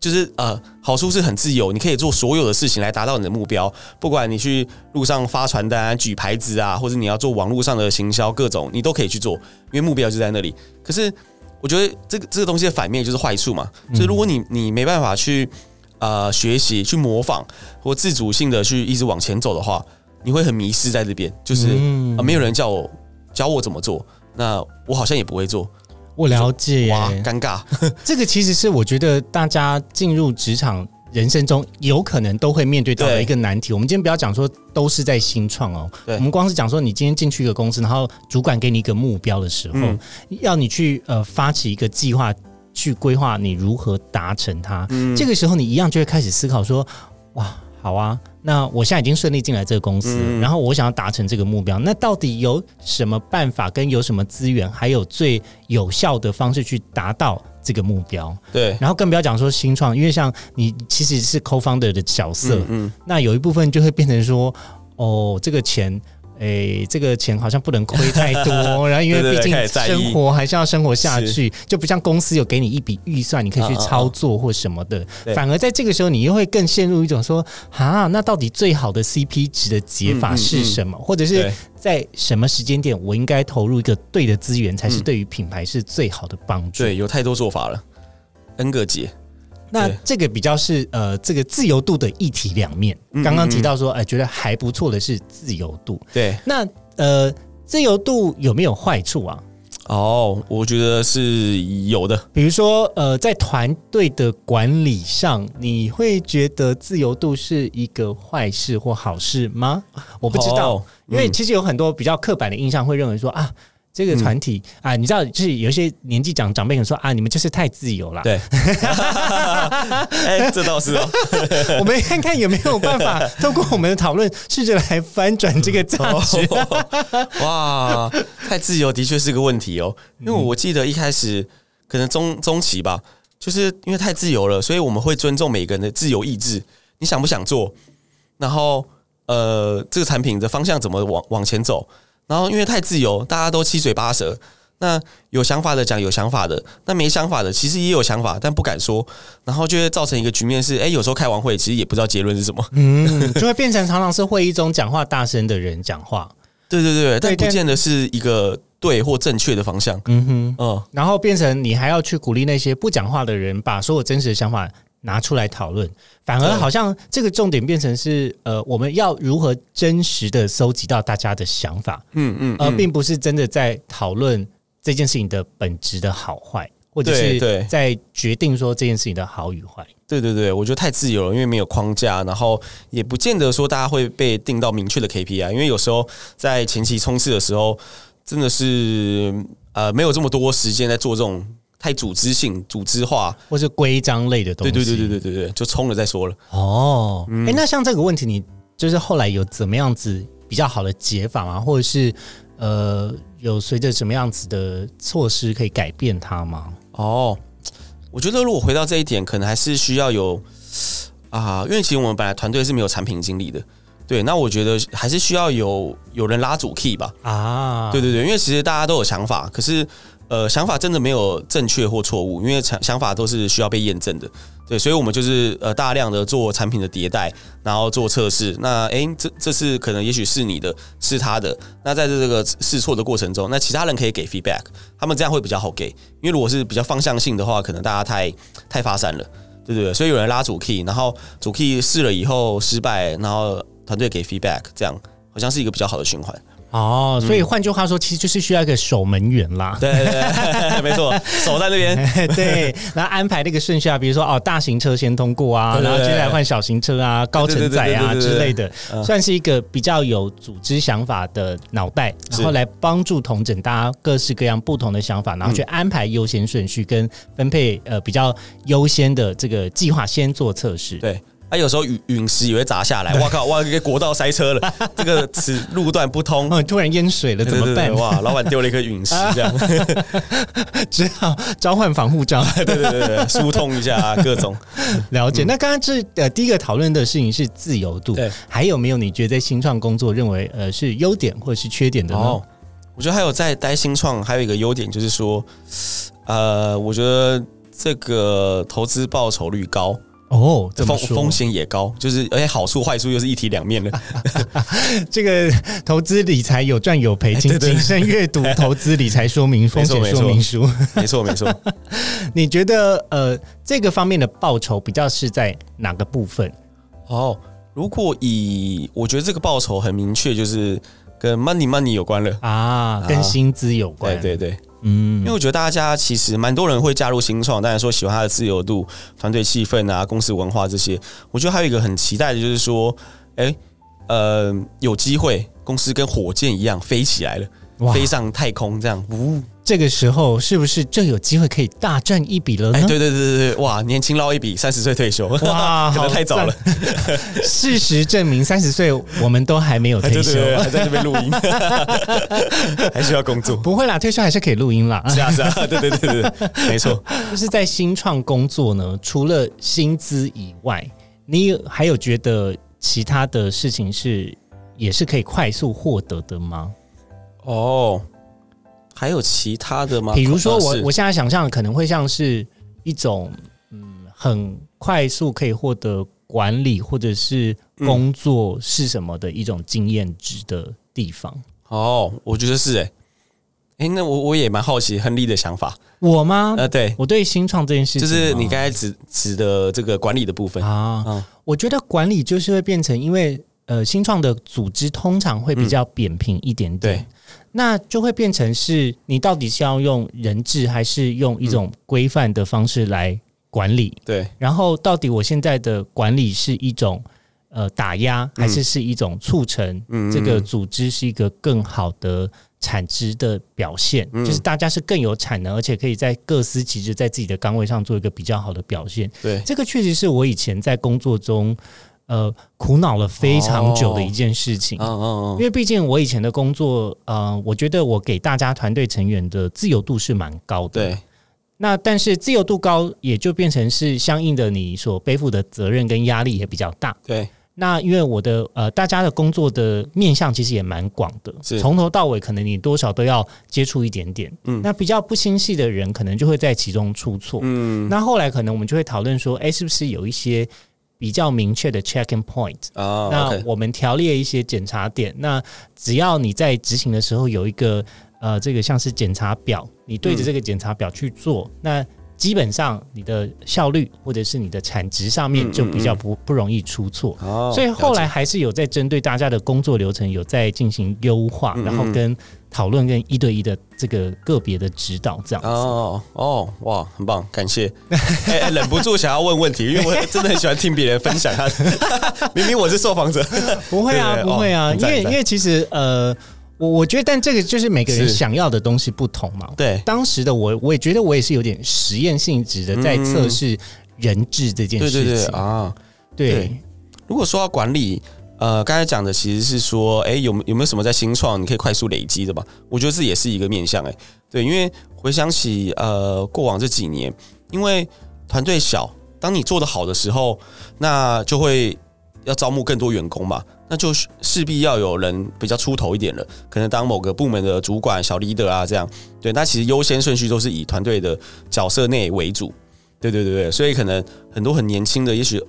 就是呃，好处是很自由，你可以做所有的事情来达到你的目标，不管你去路上发传单、啊、举牌子啊，或者你要做网络上的行销，各种你都可以去做，因为目标就在那里。可是我觉得这个这个东西的反面就是坏处嘛，所以如果你你没办法去呃学习、去模仿或自主性的去一直往前走的话，你会很迷失在这边，就是、啊呃、没有人叫我教我怎么做，那我好像也不会做。我了解。哇，尴尬。这个其实是我觉得大家进入职场人生中有可能都会面对到的一个难题。我们今天不要讲说都是在新创哦，对我们光是讲说你今天进去一个公司，然后主管给你一个目标的时候，嗯要你去呃发起一个计划，去规划你如何达成它。嗯这个时候你一样就会开始思考说，哇，好啊，那我现在已经顺利进来这个公司，嗯然后我想要达成这个目标，那到底有什么办法跟有什么资源，还有最有效的方式去达到这个目标？对，然后更不要讲说新创，因为像你其实是 co-founder 的角色，嗯嗯，那有一部分就会变成说，哦，这个钱。诶，这个钱好像不能亏太多，然后因为毕竟生活还是要生活下去，就不像公司有给你一笔预算，你可以去操作或什么的。对反而在这个时候，你又会更陷入一种说，啊，那到底最好的 CP 值的解法是什么？或者是在什么时间点，我应该投入一个对的资源，才是对于品牌是最好的帮助？对，有太多做法了，N 个节。那这个比较是呃，这个自由度的一体两面。嗯刚刚提到说，哎、觉得还不错的是自由度。对，那呃，自由度有没有坏处啊？哦，我觉得是有的。比如说，呃，在团队的管理上，你会觉得自由度是一个坏事或好事吗？我不知道，哦因为嗯其实有很多比较刻板的印象会认为说啊。这个团体、啊，你知道，就是有一些年纪长长辈可能说啊，你们就是太自由了。对，哎，这倒是哦。我们看看有没有办法 通过我们的讨论，试着来翻转这个价值。哇，太自由的确是个问题哦。因为我记得一开始可能中中期吧，就是因为太自由了，所以我们会尊重每个人的自由意志。你想不想做？然后呃，这个产品的方向怎么往往前走？然后因为太自由，大家都七嘴八舌。那有想法的讲有想法的，那没想法的其实也有想法，但不敢说，然后就会造成一个局面是：哎，有时候开完会其实也不知道结论是什么。嗯，就会变成常常是会议中讲话大声的人讲话。对对对，但不见得是一个对或正确的方向。嗯哼，嗯，然后变成你还要去鼓励那些不讲话的人，把所有真实的想法拿出来讨论，反而好像这个重点变成是呃，我们要如何真实的搜集到大家的想法，嗯嗯，而嗯。并不是真的在讨论这件事情的本质的好坏，或者是在决定说这件事情的好与坏。对对对，我觉得太自由了，因为没有框架，然后也不见得说大家会被定到明确的 KPI，因为有时候在前期冲刺的时候，真的是呃没有这么多时间在做这种太组织性、组织化。或是规章类的东西。对对对对对对对，就冲了再说了。哦，哎、嗯那像这个问题，你就是后来有怎么样子比较好的解法吗？或者是呃，有随着什么样子的措施可以改变它吗？哦，我觉得如果回到这一点，可能还是需要有啊，因为其实我们本来团队是没有产品经理的，对，那我觉得还是需要有有人拉主 key 吧。啊，对对对，因为其实大家都有想法，可是呃，想法真的没有正确或错误，因为想想法都是需要被验证的。对，所以我们就是呃大量的做产品的迭代，然后做测试。那诶，这这次可能也许是你的，是他的。那在这个试错的过程中，那其他人可以给 feedback，他们这样会比较好给。因为如果是比较方向性的话，可能大家太太发散了，对对对。所以有人拉主 key，然后主 key 试了以后失败，然后团队给 feedback，这样好像是一个比较好的循环。哦，所以换句话说，其实就是需要一个守门员啦。对对对，没错，守在那边。对，然后安排那个顺序啊，比如说哦，大型车先通过啊，然后接下来换小型车啊、高承载啊之类的，嗯。算是一个比较有组织想法的脑袋，然后来帮助统整大家各式各样不同的想法，然后去安排优先顺序跟分配呃比较优先的这个计划，先做测试。对，啊，有时候陨陨石也会砸下来，哇靠，哇，给国道塞车了，这个此路段不通，哦，突然淹水了怎么办？哇，老板丢了一颗陨石，这样，只好召唤防护罩。对对对对对，疏通一下各种。了解。那刚刚这呃第一个讨论的事情是自由度，对，还有没有你觉得在新创工作认为呃是优点或者是缺点的呢？哦，我觉得还有在待新创还有一个优点就是说，呃，我觉得这个投资报酬率高，哦，这风风险也高，就是而且好处坏处又是一体两面的。这个投资理财有赚有赔，请谨慎阅读投资理财说明风险说明书。没错没错。你觉得呃这个方面的报酬比较是在哪个部分？哦，如果以我觉得这个报酬很明确，就是跟 money money 有关了。啊，跟薪资有关。对对对，嗯，因为我觉得大家其实蛮多人会加入新创，当然说喜欢它的自由度、团队气氛啊、公司文化这些。我觉得还有一个很期待的就是说，哎，呃，有机会公司跟火箭一样飞起来了。飞上太空，这样，呜，这个时候是不是就有机会可以大赚一笔了呢？哎，对对对对对，哇，年轻捞一笔，三十岁退休，哇，可能太早了。事实证明，三十岁我们都还没有退休，还在这边录音，还需要工作。不会啦，退休还是可以录音啦。是啊是啊，对对对对，没错。就是在新创工作呢，除了薪资以外，你还有觉得其他的事情是也是可以快速获得的吗？哦，还有其他的吗？比如说，我我现在想象可能会像是一种嗯，很快速可以获得管理或者是工作是什么的一种经验值的地方。哦，我觉得是哎，哎，那我我也蛮好奇亨利的想法。我吗？呃，对我对新创这件事，就是你刚才指指的这个管理的部分啊。我觉得管理就是会变成，因为呃，新创的组织通常会比较扁平一点点。那就会变成是你到底是要用人质，还是用一种规范的方式来管理？对。然后到底我现在的管理是一种呃打压，还是是一种促成这个组织是一个更好的产值的表现？就是大家是更有产能，而且可以在各司其职，在自己的岗位上做一个比较好的表现。对，这个确实是我以前在工作中。呃，苦恼了非常久的一件事情，嗯嗯嗯，因为毕竟我以前的工作，呃，我觉得我给大家团队成员的自由度是蛮高的，对。那但是自由度高，也就变成是相应的，你所背负的责任跟压力也比较大，对。那因为我的呃，大家的工作的面向其实也蛮广的，从头到尾可能你多少都要接触一点点，嗯。那比较不心细的人，可能就会在其中出错，嗯。那后来可能我们就会讨论说，哎，是不是有一些。比较明确的 checking point 啊，那我们条列一些检查点。那只要你在执行的时候有一个呃，这个像是检查表，你对着这个检查表去做，那基本上你的效率或者是你的产值上面就比较不不容易出错。所以后来还是有在针对大家的工作流程有在进行优化，然后跟。讨论跟一对一的这个个别的指导，这样哦哦哇，很棒，感谢！哎，忍不住想要问问题，因为我真的很喜欢听别人分享。他 明明我是受访者，不会啊，不会啊，因为因为其实呃，我我觉得，但这个就是每个人想要的东西不同嘛。对，当时的我，我也觉得我也是有点实验性质的，在测试人质这件事情啊。对，如果说要管理。呃，刚才讲的其实是说，哎，有有没有什么在新创你可以快速累积的吧？我觉得这也是一个面向，哎，对，因为回想起呃过往这几年，因为团队小，当你做的好的时候，那就会要招募更多员工嘛，那就势必要有人比较出头一点了，可能当某个部门的主管、小 leader 啊这样，对，那其实优先顺序都是以团队的角色内为主，对对对对，所以可能很多很年轻的，也许。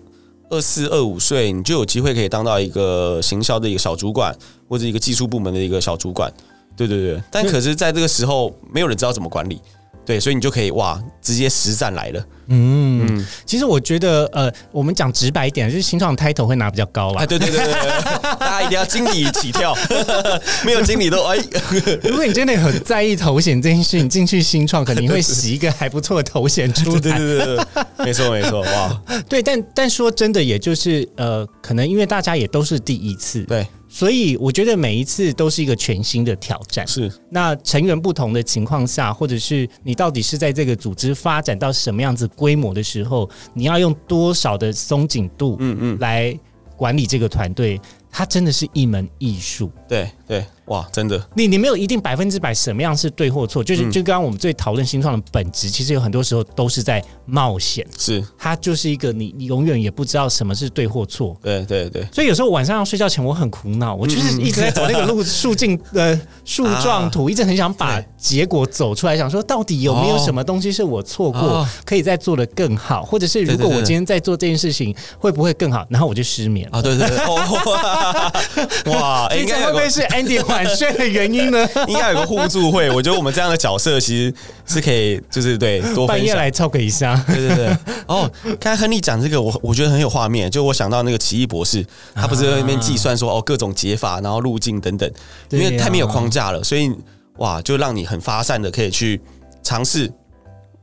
二四二五岁，你就有机会可以当到一个行销的一个小主管，或者一个技术部门的一个小主管。对对对，但可是在这个时候，没有人知道怎么管理。对，所以你就可以哇，直接实战来了。嗯，其实我觉得，呃，我们讲直白一点，就是新创 title 会拿比较高啦。对对对对，大家一定要经理起跳，没有经理都哎。如果你真的很在意头衔这件事，你进去新创，肯定会洗一个还不错的头衔出来。对对对对，没错没错，哇。对，但但说真的，也就是呃，可能因为大家也都是第一次，对。所以我觉得每一次都是一个全新的挑战。是，那成员不同的情况下，或者是你到底是在这个组织发展到什么样子规模的时候，你要用多少的松紧度，嗯嗯，来管理这个团队。它真的是一门艺术，对对，哇，真的，你你没有一定百分之百什么样是对或错，就是就刚刚我们最讨论新创的本质，其实有很多时候都是在冒险，是。它就是一个你你永远也不知道什么是对或错，对对对，所以有时候晚上要睡觉前我很苦恼，我就是一直在走那个路 树径呃树状图，一直很想把结果走出来，想说到底有没有什么东西是我错过，可以再做的更好，或者是如果我今天在做这件事情会不会更好，然后我就失眠啊，对对对。哇，应该会不会是晚睡的原因呢？应该有个互助会，我觉得我们这样的角色其实是可以，就是对多半夜来 talk 一下。对对对。哦，刚才亨利讲这个，我我觉得很有画面，就我想到那个奇异博士，他不是在那边计算说哦各种解法，然后路径等等，因为太没有框架了，所以哇，就让你很发散的可以去尝试。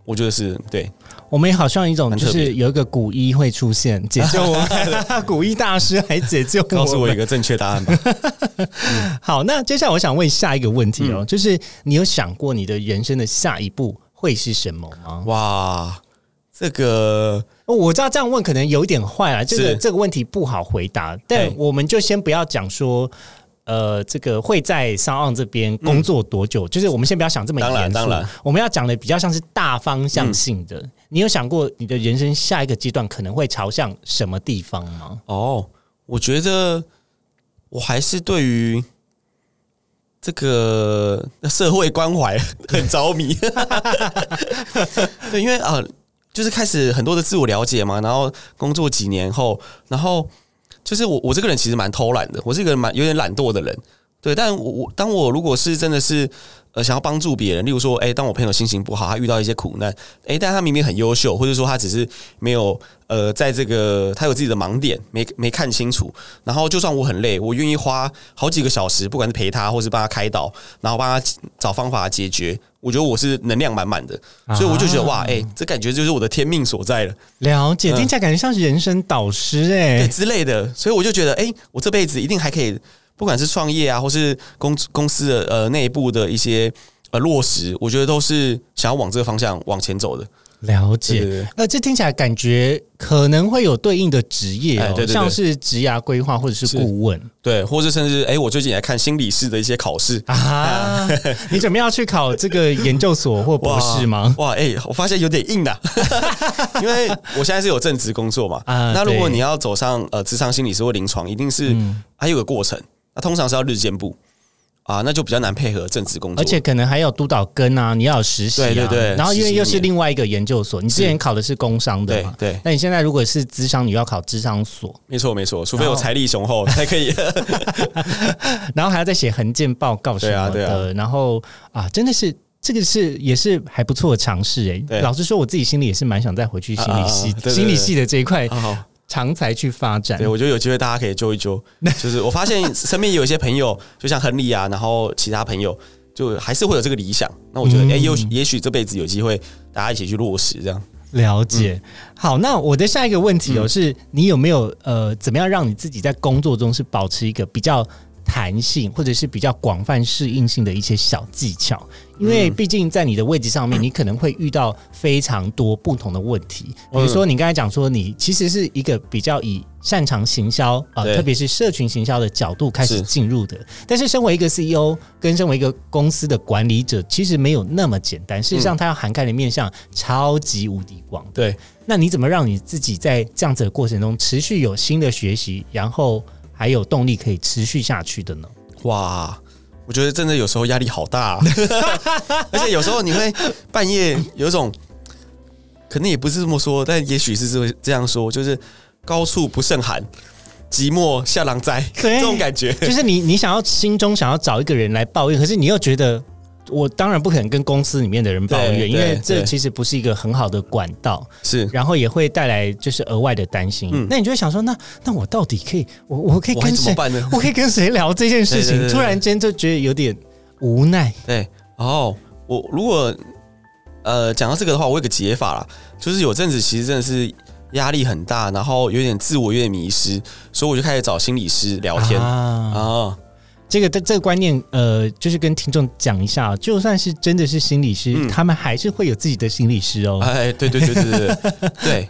我觉得是对，我们也好像一种，就是有一个古医会出现解救我们，古医大师来解救我们。告诉我一个正确答案吧。好，那接下来我想问下一个问题哦，嗯就是你有想过你的人生的下一步会是什么吗？哇，这个哦我知道这样问可能有一点坏了，这个是这个问题不好回答，但哎我们就先不要讲说。呃，这个会在商岸这边工作多久？就是我们先不要想这么当然肃，当然我们要讲的比较像是大方向性的。你有想过你的人生下一个阶段可能会朝向什么地方吗？哦，我觉得我还是对于这个社会关怀很着迷。对，因为啊、呃就是开始很多的自我了解嘛，然后工作几年后，然后就是我我这个人其实蛮偷懒的，我是一个蛮有点懒惰的人。对，但我我当我如果是真的是呃想要帮助别人，例如说，哎、当我朋友心情不好，他遇到一些苦难，哎、但他明明很优秀，或者说他只是没有呃在这个他有自己的盲点，没没看清楚，然后就算我很累，我愿意花好几个小时，不管是陪他，或是帮他开导，然后帮他找方法解决，我觉得我是能量满满的，所以我就觉得哇，哎、这感觉就是我的天命所在了。了解，嗯。听起来感觉像是人生导师哎、对之类的，所以我就觉得，哎、我这辈子一定还可以，不管是创业啊，或是公公司的呃内部的一些呃落实，我觉得都是想要往这个方向往前走的。了解。对对对呃，这听起来感觉可能会有对应的职业哦，哎对对对像是职涯规划或者是是顾问对，或者甚至哎、我最近也在看心理师的一些考试。啊。你准备要去考这个研究所或博士吗？哇，哎、我发现有点硬的，因为我现在是有正职工作嘛。啊那如果你要走上呃职场心理师或临床，一定是、嗯还有个过程，那通常是要日间部。啊，那就比较难配合正职工作。而且可能还有督导跟啊，你要有实习啊，对对对然后因为又是另外一个研究所，你之前考的是工商的嘛，对对，那你现在如果是资商，你要考资商所，没错没错，除非我财力雄厚才可以。然后还要再写横件报告什么的，对啊对然后啊，真的是。这个是也是还不错的尝试哎。老实说，我自己心里也是蛮想再回去心理系、啊啊啊对对对。心理系的这一块好好。长才去发展。对，我觉得有机会大家可以揪一揪。就是我发现身边有一些朋友，就像亨利啊，然后其他朋友，就还是会有这个理想。那我觉得，嗯哎、有也许这辈子有机会，大家一起去落实这样。了解。好，那我的下一个问题哦，嗯是你有没有呃，怎么样让你自己在工作中是保持一个比较弹性，或者是比较广泛适应性的一些小技巧？因为嗯毕竟在你的位置上面，你可能会遇到非常多不同的问题。比如说，你刚才讲说，你其实是一个比较以擅长行销啊、呃特别是社群行销的角度开始进入的。但是，身为一个 CEO 跟身为一个公司的管理者，其实没有那么简单。事实上，它要涵盖的面向超级无敌广。对，那你怎么让你自己在这样子的过程中持续有新的学习，然后还有动力可以持续下去的呢？哇，我觉得真的有时候压力好大、啊，而且有时候你会半夜有一种，可能也不是这么说，但也许是这这样说，就是高处不胜寒，寂寞下狼灾，对这种感觉。就是你你想要心中想要找一个人来抱怨，可是你又觉得。我当然不可能跟公司里面的人抱怨，因为这其实不是一个很好的管道，是，然后也会带来就是额外的担心。嗯。那你就会想说，那那我到底可以，我我可以跟谁？我可以跟谁聊这件事情？突然间就觉得有点无奈。对，哦，我如果呃讲到这个的话，我有个解法啦，就是有阵子其实真的是压力很大，然后有点自我有点迷失，所以我就开始找心理师聊天。啊。啊，这个这这个观念，呃，就是跟听众讲一下，就算是真的是心理师，嗯他们还是会有自己的心理师哦。哎，对对对对对对 对。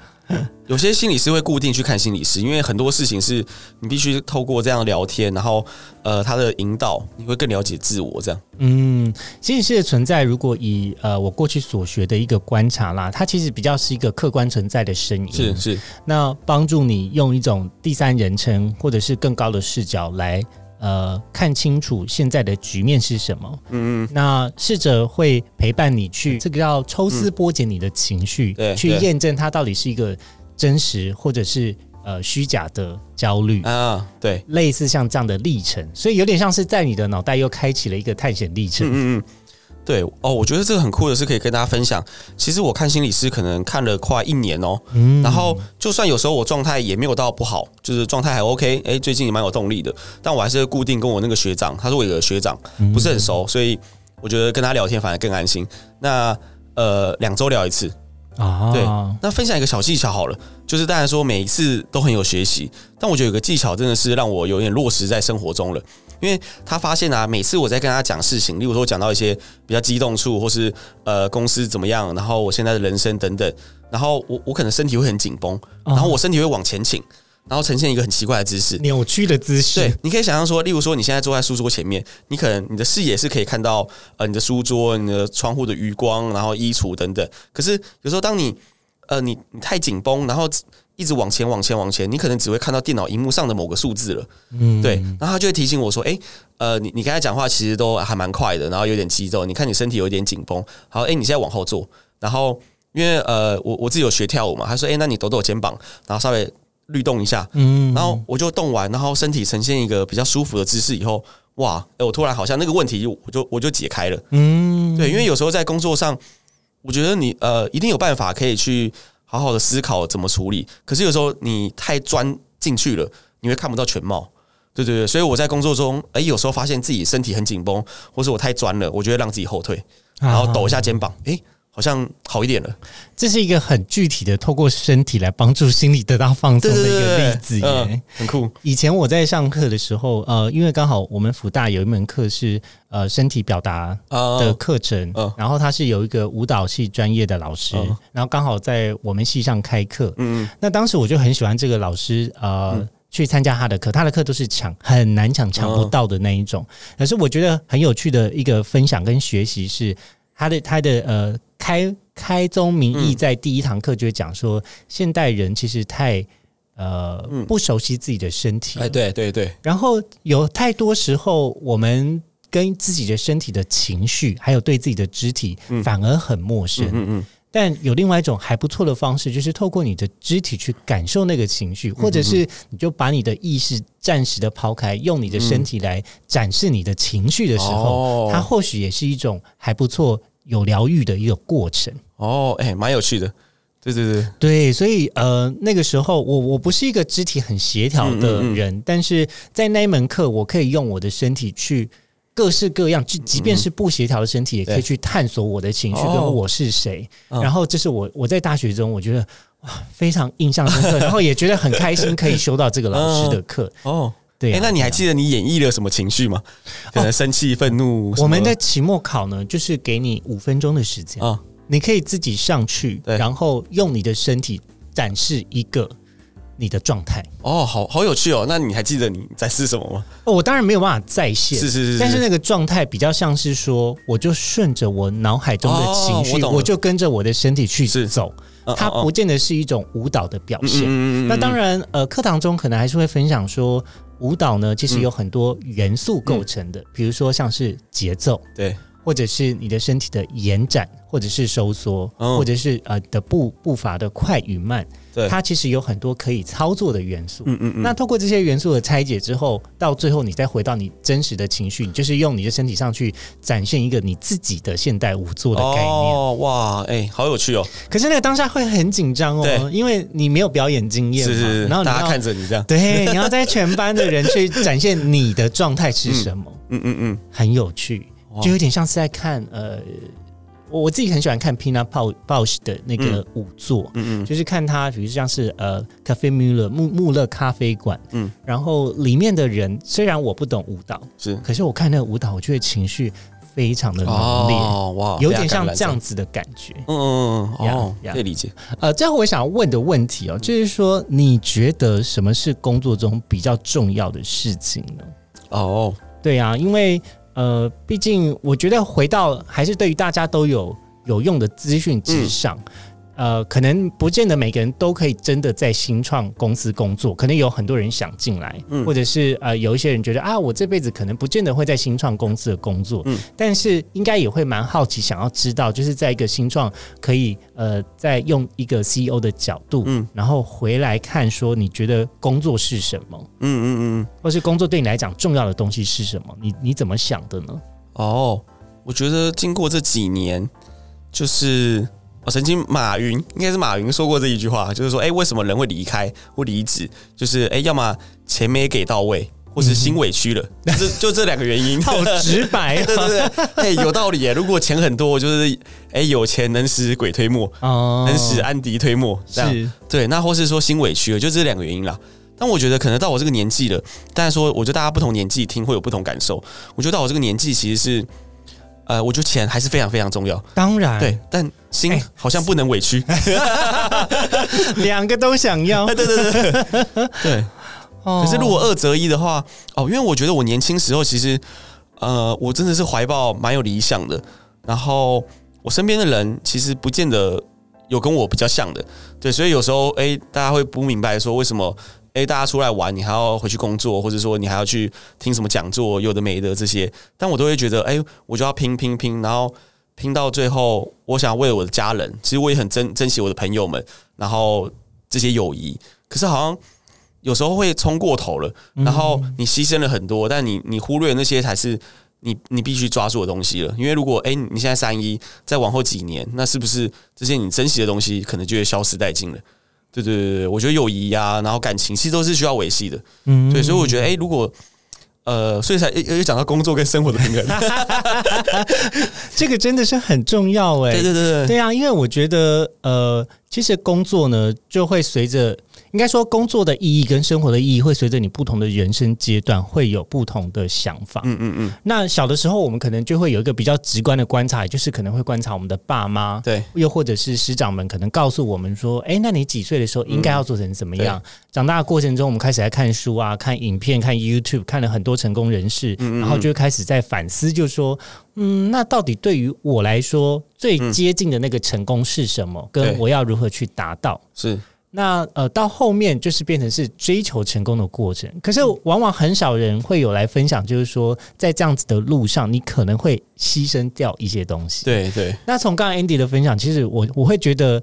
有些心理师会固定去看心理师，因为很多事情是你必须透过这样聊天，然后呃他的引导，你会更了解自我。这样，嗯，心理师的存在，如果以呃我过去所学的一个观察啦，它其实比较是一个客观存在的声音，是是，那帮助你用一种第三人称或者是更高的视角来呃看清楚现在的局面是什么。嗯嗯，那试着会陪伴你去，这个叫抽丝剥茧你的情绪，去对去验证它到底是一个真实或者是呃虚假的焦虑。啊，对，类似像这样的历程，所以有点像是在你的脑袋又开启了一个探险历程。嗯嗯嗯，对哦，我觉得这个很酷的是可以跟大家分享。其实我看心理师可能看了快一年哦，嗯然后就算有时候我状态也没有到不好，就是状态还 OK，哎，最近也蛮有动力的，但我还是固定跟我那个学长，他是我一个学长，不是很熟，所以我觉得跟他聊天反而更安心。那呃，两周聊一次，啊，对那分享一个小技巧好了，就是当然说每一次都很有学习，但我觉得有个技巧真的是让我有点落实在生活中了。因为他发现啊，每次我在跟他讲事情，例如说讲到一些比较激动处，或是呃公司怎么样，然后我现在的人生等等，然后我我可能身体会很紧绷，然后我身体会往前倾，然后呈现一个很奇怪的姿势。扭曲的姿势，对，你可以想象说，例如说你现在坐在书桌前面，你可能你的视野是可以看到呃你的书桌、你的窗户的余光，然后衣橱等等。可是有时候当你呃你你太紧绷，然后一直往前往前往前，你可能只会看到电脑荧幕上的某个数字了。嗯对，然后他就会提醒我说：“诶，呃，你你刚才讲话其实都还蛮快的，然后有点肌肉，你看你身体有点紧绷。好，诶，你现在往后坐，然后因为呃，我我自己有学跳舞嘛，他说：诶，那你抖抖肩膀，然后稍微律动一下，嗯然后我就动完，然后身体呈现一个比较舒服的姿势以后，哇，诶我突然好像那个问题就我就我就解开了。嗯，对，因为有时候在工作上，我觉得你呃一定有办法可以去好好的思考怎么处理，可是有时候你太钻进去了，你会看不到全貌。对对对，所以我在工作中，哎，有时候发现自己身体很紧绷，或是我太钻了，我就会让自己后退，然后抖一下肩膀，哎，好像好一点了。这是一个很具体的，透过身体来帮助心理得到放松的一个例子耶。嗯很酷。以前我在上课的时候，呃，因为刚好我们福大有一门课是呃身体表达啊的课程，嗯然后他是有一个舞蹈系专业的老师，嗯然后刚好在我们系上开课，嗯那当时我就很喜欢这个老师，呃。去参加他的课，他的课都是抢很难抢、抢不到的那一种。可是我觉得很有趣的一个分享跟学习是他的他的呃开开宗明义，嗯。在第一堂课就会讲说，现代人其实太呃嗯。不熟悉自己的身体，哎，对对对，然后有太多时候我们。跟自己的身体的情绪，还有对自己的肢体，嗯。反而很陌生。嗯嗯但有另外一种还不错的方式，就是透过你的肢体去感受那个情绪，或者是你就把你的意识暂时的抛开，用你的身体来展示你的情绪的时候，哦。它或许也是一种还不错、有疗愈的一个过程。哦，哎，蛮有趣的。对对对，对，所以呃，那个时候我我不是一个肢体很协调的嗯人，但是在那一门课，我可以用我的身体去。各式各样，即即便是不协调的身体，也可以去探索我的情绪哦跟我是谁。嗯然后，这是我我在大学中，我觉得哇非常印象深刻，然后也觉得很开心，可以修到这个老师的课。哦，对、啊哎，那你还记得你演绎了什么情绪吗？可能生气、愤怒。我们的期末考呢，就是给你五分钟的时间，啊，你可以自己上去，然后用你的身体展示一个你的状态。哦，好好有趣哦。那你还记得你在是什么吗？哦，我当然没有办法再现，是是是，但是那个状态比较像是说，我就顺着我脑海中的情绪，哦我就跟着我的身体去走，嗯它不见得是一种舞蹈的表现。嗯那当然，呃，课堂中可能还是会分享说，舞蹈呢其实有很多元素构成的，比如说像是节奏，对，或者是你的身体的延展，或者是收缩，嗯或者是呃的步步伐的快与慢，对它其实有很多可以操作的元素。嗯嗯嗯，那透过这些元素的拆解之后，到最后你再回到你真实的情绪，你就是用你的身体上去展现一个你自己的现代舞作的概念。哦，哇，哎，好有趣哦。可是那个当下会很紧张哦，因为你没有表演经验嘛，是是是，然后大家看着你这样。对，你要在全班的人去展现你的状态是什么，嗯嗯嗯，很有趣，哇就有点像是在看呃，我我自己很喜欢看 Pina Bausch 的那个舞作。嗯嗯。就是看他，比如像是呃，Cafe Muller 穆穆勒咖啡馆，嗯。嗯，然后里面的人虽然我不懂舞蹈，是。可是我看那个舞蹈，我觉得情绪非常的浓烈，哦哇，有点像这样子的感觉。嗯嗯嗯，哦，呀呀。可以理解。呃，最后我想问的问题哦，就是说，你觉得什么是工作中比较重要的事情呢？哦，对啊，因为呃，毕竟我觉得回到还是对于大家都有有用的资讯之上。呃，可能不见得每个人都可以真的在新创公司工作，可能有很多人想进来，嗯。或者是呃，有一些人觉得啊，我这辈子可能不见得会在新创公司的工作，嗯。但是应该也会蛮好奇，想要知道，就是在一个新创可以呃，在用一个 CEO 的角度，嗯。然后回来看说，你觉得工作是什么，嗯嗯嗯，或是工作对你来讲重要的东西是什么？你你怎么想的呢？哦，我觉得经过这几年，就是我曾经马云应该是马云说过这一句话，就是说，哎，为什么人会离开或离职？就是哎，要么钱没给到位，或是心委屈了，这就这两个原因。好直白对对 对，哎，有道理耶。如果钱很多，就是哎有钱能使鬼推磨，哦能使安迪推磨，这样对。那或是说心委屈了，就这两个原因啦。但我觉得可能到我这个年纪了，但是说我觉得大家不同年纪听会有不同感受。我觉得到我这个年纪其实是，呃，我觉得钱还是非常非常重要，当然，对。但心哎好像不能委屈，两个都想要。对对对对对。可 可是如果二择一的话，哦，因为我觉得我年轻时候其实，呃，我真的是怀抱蛮有理想的，然后我身边的人其实不见得有跟我比较像的，对，所以有时候哎、大家会不明白说为什么哎、大家出来玩，你还要回去工作，或者说你还要去听什么讲座，有的没的这些，但我都会觉得哎、我就要拼拼拼，然后拼到最后，我想为了我的家人，其实我也很珍珍惜我的朋友们，然后这些友谊，可是好像。有时候会冲过头了，然后你牺牲了很多，但你你忽略那些才是你你必须抓住的东西了。因为如果哎、你现在三一，再往后几年，那是不是这些你珍惜的东西可能就会消失殆尽了？对对对对，我觉得友谊呀，然后感情其实都是需要维系的。嗯对，所以我觉得哎、如果呃，所以才又又讲到工作跟生活的平衡。这个真的是很重要哎、对对对对，对啊，因为我觉得呃，其实工作呢就会随着，应该说工作的意义跟生活的意义会随着你不同的人生阶段会有不同的想法。嗯嗯嗯，那小的时候，我们可能就会有一个比较直观的观察，也就是可能会观察我们的爸妈，对，又或者是师长们可能告诉我们说，哎，那你几岁的时候应该要做成怎么样？长大的过程中，我们开始来看书啊，看影片，看 YouTube，看了很多成功人士，嗯嗯嗯然后就开始在反思，就说，嗯，那到底对于我来说，最接近的那个成功是什么？跟我要如何去达到？是那呃，到后面就是变成是追求成功的过程。可是往往很少人会有来分享，就是说在这样子的路上，你可能会牺牲掉一些东西。对对，那从刚刚 Andy 的分享，其实我我会觉得，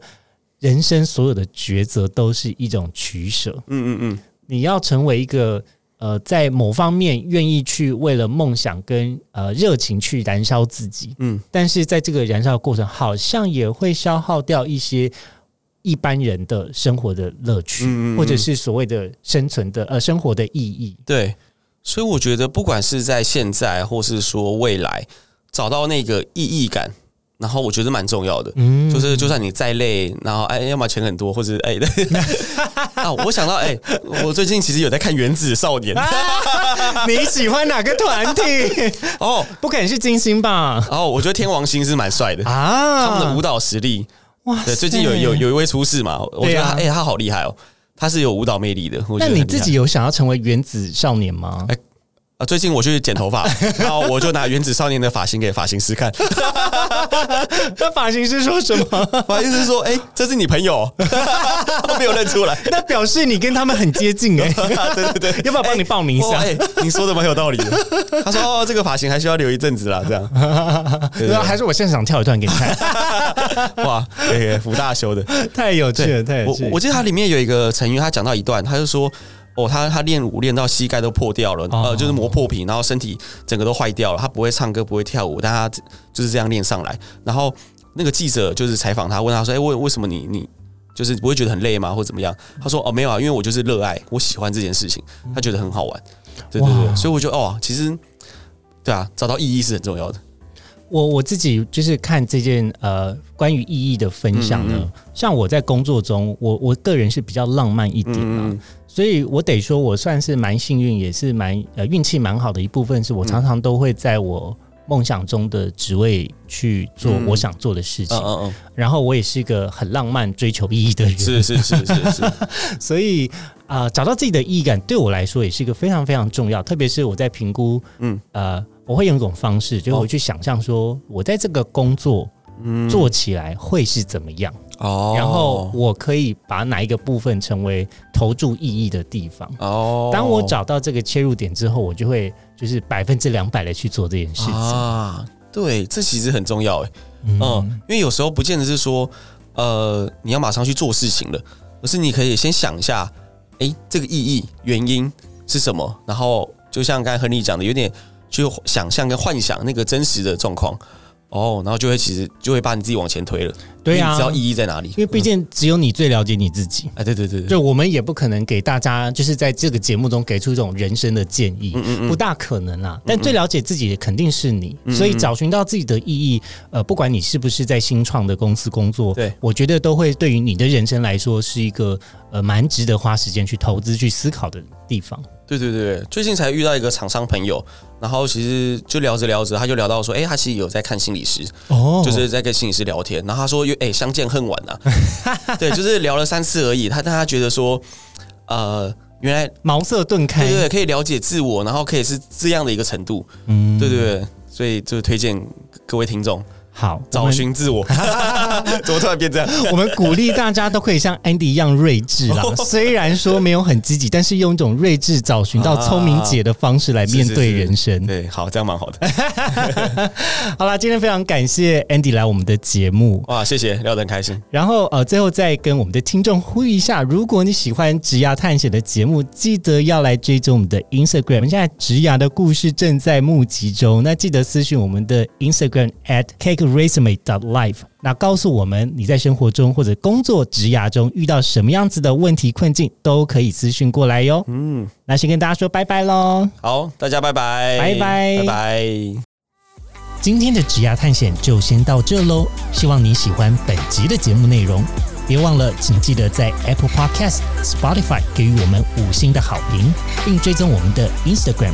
人生所有的抉择都是一种取舍。嗯嗯嗯，你要成为一个呃，在某方面愿意去为了梦想跟呃热情去燃烧自己，嗯，但是在这个燃烧的过程，好像也会消耗掉一些一般人的生活的乐趣，或者是所谓的生存的呃生活的意义。对，所以我觉得不管是在现在，或是说未来，找到那个意义感，然后我觉得蛮重要的。嗯就是就算你再累，然后哎，要么钱很多，或者哎，啊，我想到哎，我最近其实有在看《原子少年》你喜欢哪个团体？哦，不可能是金星吧？哦我觉得天王星是蛮帅的，啊，他们的舞蹈实力，哇对，最近有有有一位出事嘛，我觉得他对啊哎，他好厉害哦，他是有舞蹈魅力的。我觉那你自己有想要成为原子少年吗？哎啊，最近我去剪头发，然后我就拿《原子少年》的发型给发型师看，那发型师说什么？发型师说：“哎、这是你朋友，他没有认出来。那表示你跟他们很接近哎、对对对，要不要帮你报名一哦，下？哎、你说的蛮有道理的。他说：“哦，这个发型还需要留一阵子啦，这样。对还是我现场跳一段给你看，哇，对，福大修的。太有趣了，太有趣了。我我记得它里面有一个成语，他讲到一段，他就说。哦，他他练舞练到膝盖都破掉了，哦呃，就是磨破皮，然后身体整个都坏掉了。他不会唱歌，不会跳舞，但他就是这样练上来。然后那个记者就是采访他，问他说：“哎、为为什么你你就是不会觉得很累吗，或怎么样？”他说：“哦，没有啊，因为我就是热爱，我喜欢这件事情，他觉得很好玩。”对对对，所以我觉得哦，其实对啊，找到意义是很重要的。我我自己就是看这件呃关于意义的分享呢，嗯嗯像我在工作中，我我个人是比较浪漫一点啊，嗯所以我得说，我算是蛮幸运，也是蛮呃运气蛮好的一部分，是我常常都会在我梦想中的职位去做嗯。我想做的事情，嗯嗯然后我也是一个很浪漫、追求意义的人，嗯，是是是是是，所以啊、呃找到自己的意义感对我来说也是一个非常非常重要，特别是我在评估，嗯。呃，我会用一种方式，就是我去想象说，我在这个工作嗯。做起来会是怎么样，哦，然后我可以把哪一个部分成为投注意义的地方。哦，当我找到这个切入点之后，我就会就是百分之两百的去做这件事情。啊，对，这其实很重要哎。嗯嗯，因为有时候不见得是说，呃，你要马上去做事情了，而是你可以先想一下，诶，这个意义、原因是什么，然后就像刚才亨利讲的，有点去想象跟幻想那个真实的状况，哦，然后就会其实就会把你自己往前推了。对啊。你知道意义在哪里？因为毕竟只有你最了解你自己。哎，对对对对，就我们也不可能给大家，就是在这个节目中给出一种人生的建议，嗯不大可能啦。但最了解自己的肯定是你，所以找寻到自己的意义，呃，不管你是不是在新创的公司工作，对。我觉得都会对于你的人生来说是一个呃蛮值得花时间去投资、去思考的地方。对对对，最近才遇到一个厂商朋友，然后其实就聊着聊着，他就聊到说，哎，他其实有在看心理师，哦。就是在跟心理师聊天，然后他说，哎，相见恨晚啊，对，就是聊了三次而已，他但他觉得说，呃，原来茅塞顿开，对对对，可以了解自我，然后可以是这样的一个程度，嗯。对对对，所以就推荐各位听众好，找寻自我，怎么突然变这样？我们鼓励大家都可以像 Andy 一样睿智啦。虽然说没有很积极，但是用一种睿智找寻到聪明解的方式来面对人生。对，好，这样蛮好的。好啦，今天非常感谢 Andy 来我们的节目。哇，谢谢，聊得很开心。然后呃，最后再跟我们的听众呼吁一下，如果你喜欢植牙探险的节目，记得要来追踪我们的 Instagram。我们现在植牙的故事正在募集中，那记得私讯我们的 Instagram at cakeresume dot life。那告诉我们你在生活中或者工作职涯中遇到什么样子的问题困境，都可以私讯过来哟。嗯，那先跟大家说拜拜喽。好，大家拜拜，拜拜拜拜。今天的职涯探险就先到这喽，希望你喜欢本集的节目内容。别忘了，请记得在 Apple Podcast、Spotify 给予我们五星的好评，并追踪我们的 Instagram